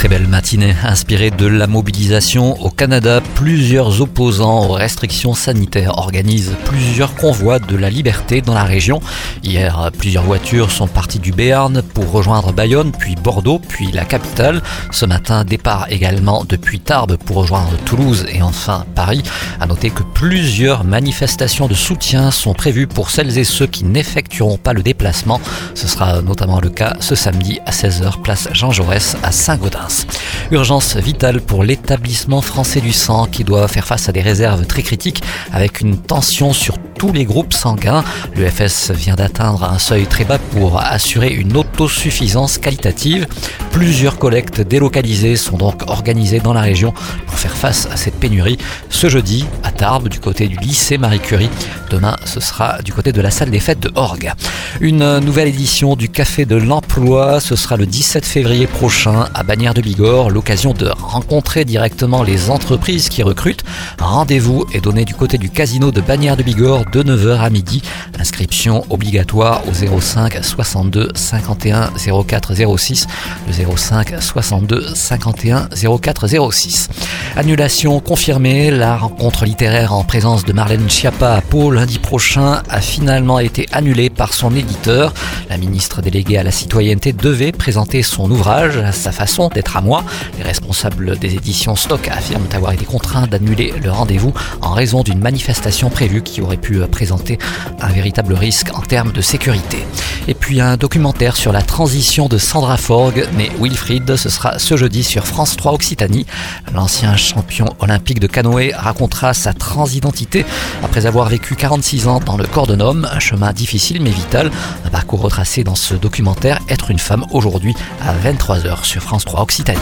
très belle matinée inspirée de la mobilisation au Canada. Plusieurs opposants aux restrictions sanitaires organisent plusieurs convois de la liberté dans la région. Hier, plusieurs voitures sont parties du Béarn pour rejoindre Bayonne, puis Bordeaux, puis la capitale. Ce matin, départ également depuis Tarbes pour rejoindre Toulouse et enfin Paris. À noter que plusieurs manifestations de soutien sont prévues pour celles et ceux qui n'effectueront pas le déplacement. Ce sera notamment le cas ce samedi à 16h, place Jean Jaurès à Saint-Gaudens. Urgence vitale pour l'établissement français du sang qui doit faire face à des réserves très critiques avec une tension sur tous les groupes sanguins. L'UFS vient d'atteindre un seuil très bas pour assurer une autosuffisance qualitative. Plusieurs collectes délocalisées sont donc organisées dans la région pour faire face à cette pénurie. Ce jeudi, Du côté du lycée Marie Curie. Demain, ce sera du côté de la salle des fêtes de Orgue. Une nouvelle édition du Café de l'Emploi, ce sera le 17 février prochain à Bagnères de Bigorre, l'occasion de rencontrer directement les entreprises qui recrutent. Rendez-vous est donné du côté du casino de Bagnères de Bigorre de 9h à midi. Inscription obligatoire au 05 62 51 04 06, le 05 62 51 04 06. Annulation confirmée, la rencontre littéraire en présence de Marlène Schiappa à Pau lundi prochain a finalement été annulée par son éditeur. La ministre déléguée à la citoyenneté devait présenter son ouvrage sa façon d'être à moi. Les responsables des éditions Stock affirment avoir été contraints d'annuler le rendez-vous en raison d'une manifestation prévue qui aurait pu présenter un véritable risque en termes de sécurité. Et puis un documentaire sur la transition de Sandra Forgue, mais Wilfried, ce sera ce jeudi sur France 3 Occitanie. L'ancien champion olympique de canoë racontera sa transidentité après avoir vécu 46 ans dans le corps d'un homme, un chemin difficile mais vital, un parcours retracé dans ce documentaire Être une femme aujourd'hui à 23h sur France 3 Occitanie.